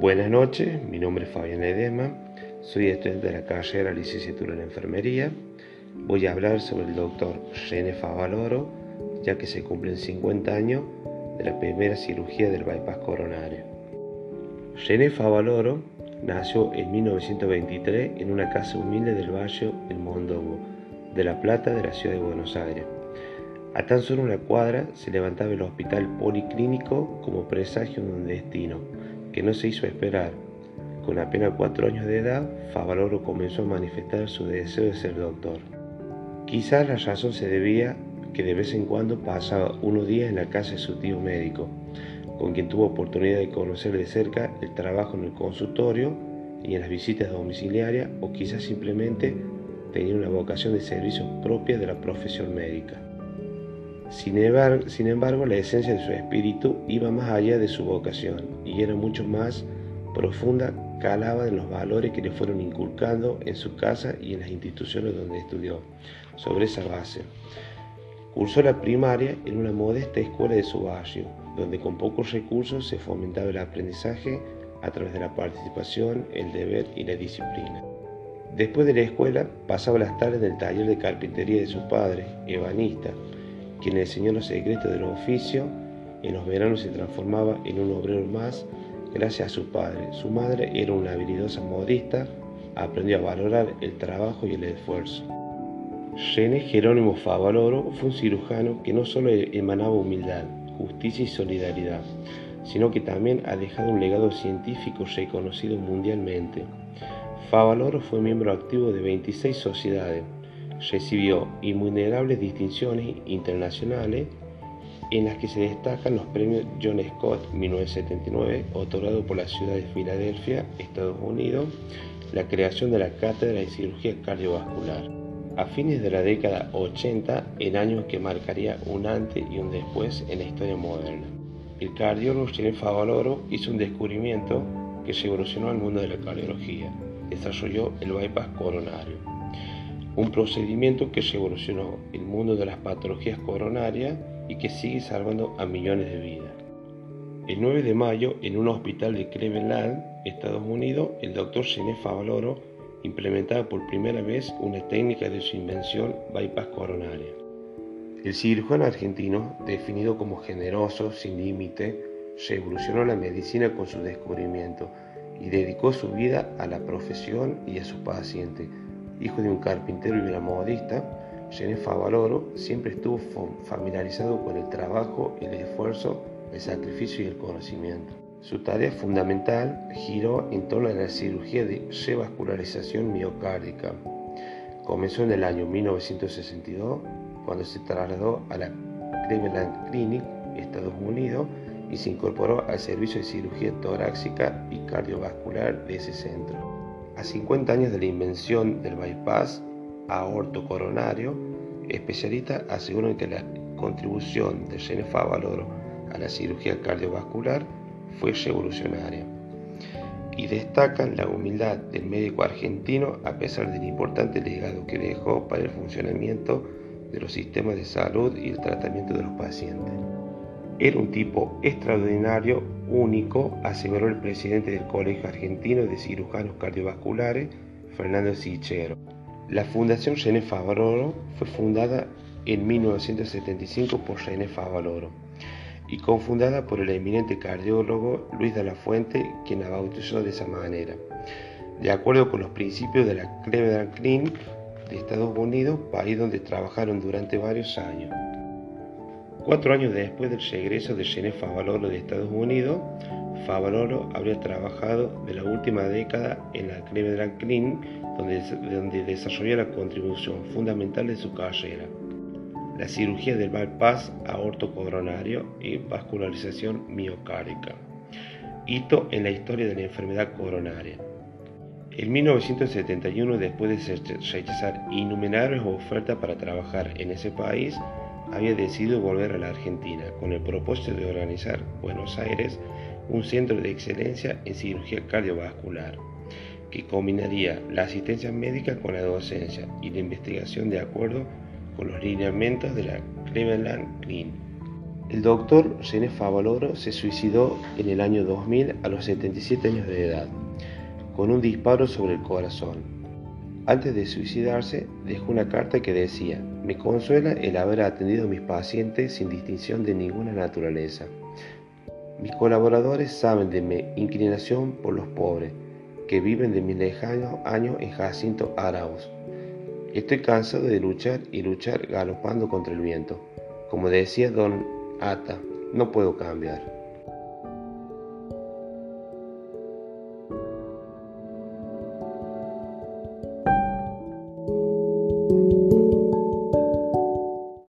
Buenas noches, mi nombre es Fabián Edema, soy estudiante de la carrera licenciatura en enfermería. Voy a hablar sobre el doctor René Favaloro, ya que se cumplen 50 años de la primera cirugía del bypass coronario. René Favaloro nació en 1923 en una casa humilde del barrio El Mondongo, de La Plata, de la ciudad de Buenos Aires. A tan solo una cuadra se levantaba el hospital policlínico como presagio de un destino que no se hizo esperar. Con apenas cuatro años de edad, Favaloro comenzó a manifestar su deseo de ser doctor. Quizás la razón se debía que de vez en cuando pasaba unos días en la casa de su tío médico, con quien tuvo oportunidad de conocer de cerca el trabajo en el consultorio y en las visitas domiciliarias, o quizás simplemente tenía una vocación de servicio propia de la profesión médica. Sin embargo, la esencia de su espíritu iba más allá de su vocación y era mucho más profunda, calaba en los valores que le fueron inculcando en su casa y en las instituciones donde estudió. Sobre esa base, cursó la primaria en una modesta escuela de su barrio, donde con pocos recursos se fomentaba el aprendizaje a través de la participación, el deber y la disciplina. Después de la escuela, pasaba las tardes en el taller de carpintería de su padre, ebanista, quien le enseñó los secretos del oficio, en los veranos se transformaba en un obrero más gracias a su padre. Su madre era una habilidosa modista, aprendió a valorar el trabajo y el esfuerzo. René Jerónimo Favaloro fue un cirujano que no solo emanaba humildad, justicia y solidaridad, sino que también ha dejado un legado científico reconocido mundialmente. Favaloro fue miembro activo de 26 sociedades, recibió innumerables distinciones internacionales en las que se destacan los premios John Scott 1979, otorgado por la ciudad de Filadelfia, Estados Unidos, la creación de la Cátedra de Cirugía Cardiovascular. A fines de la década 80, el año que marcaría un antes y un después en la historia moderna. El cardiólogo René Favaloro hizo un descubrimiento que revolucionó el mundo de la cardiología. Desarrolló el bypass coronario un procedimiento que revolucionó el mundo de las patologías coronarias y que sigue salvando a millones de vidas. El 9 de mayo, en un hospital de Cleveland, Estados Unidos, el doctor René Favaloro implementaba por primera vez una técnica de su invención bypass coronaria. El cirujano argentino, definido como generoso, sin límite, revolucionó la medicina con su descubrimiento y dedicó su vida a la profesión y a sus pacientes hijo de un carpintero y una modista, René Favaloro siempre estuvo familiarizado con el trabajo, el esfuerzo, el sacrificio y el conocimiento. Su tarea fundamental giró en torno a la cirugía de revascularización miocárdica. Comenzó en el año 1962, cuando se trasladó a la Cleveland Clinic, Estados Unidos, y se incorporó al servicio de cirugía torácica y cardiovascular de ese centro. A 50 años de la invención del bypass aorto coronario, especialistas aseguran que la contribución de René Favaloro a la cirugía cardiovascular fue revolucionaria y destacan la humildad del médico argentino a pesar del importante legado que dejó para el funcionamiento de los sistemas de salud y el tratamiento de los pacientes. Era un tipo extraordinario, único, aseguró el presidente del Colegio Argentino de Cirujanos Cardiovasculares, Fernando Sichero. La Fundación René Favaloro fue fundada en 1975 por René Favaloro y confundada por el eminente cardiólogo Luis de la Fuente, quien la bautizó de esa manera. De acuerdo con los principios de la Cleveland Clinic de Estados Unidos, país donde trabajaron durante varios años. Cuatro años después del regreso de René Favaloro de Estados Unidos, Favaloro habría trabajado de la última década en la Cleveland Clinic, donde, donde desarrolló la contribución fundamental de su carrera, la cirugía del bypass aorto-coronario y vascularización miocárdica, hito en la historia de la enfermedad coronaria. En 1971, después de rechazar innumerables ofertas para trabajar en ese país, había decidido volver a la Argentina con el propósito de organizar Buenos Aires un centro de excelencia en cirugía cardiovascular que combinaría la asistencia médica con la docencia y la investigación de acuerdo con los lineamientos de la Cleveland Clinic. El doctor René Favaloro se suicidó en el año 2000 a los 77 años de edad, con un disparo sobre el corazón. Antes de suicidarse, dejó una carta que decía, me consuela el haber atendido a mis pacientes sin distinción de ninguna naturaleza. Mis colaboradores saben de mi inclinación por los pobres, que viven de mis lejanos años en Jacinto Arauz. Estoy cansado de luchar y luchar galopando contra el viento. Como decía don Ata, no puedo cambiar.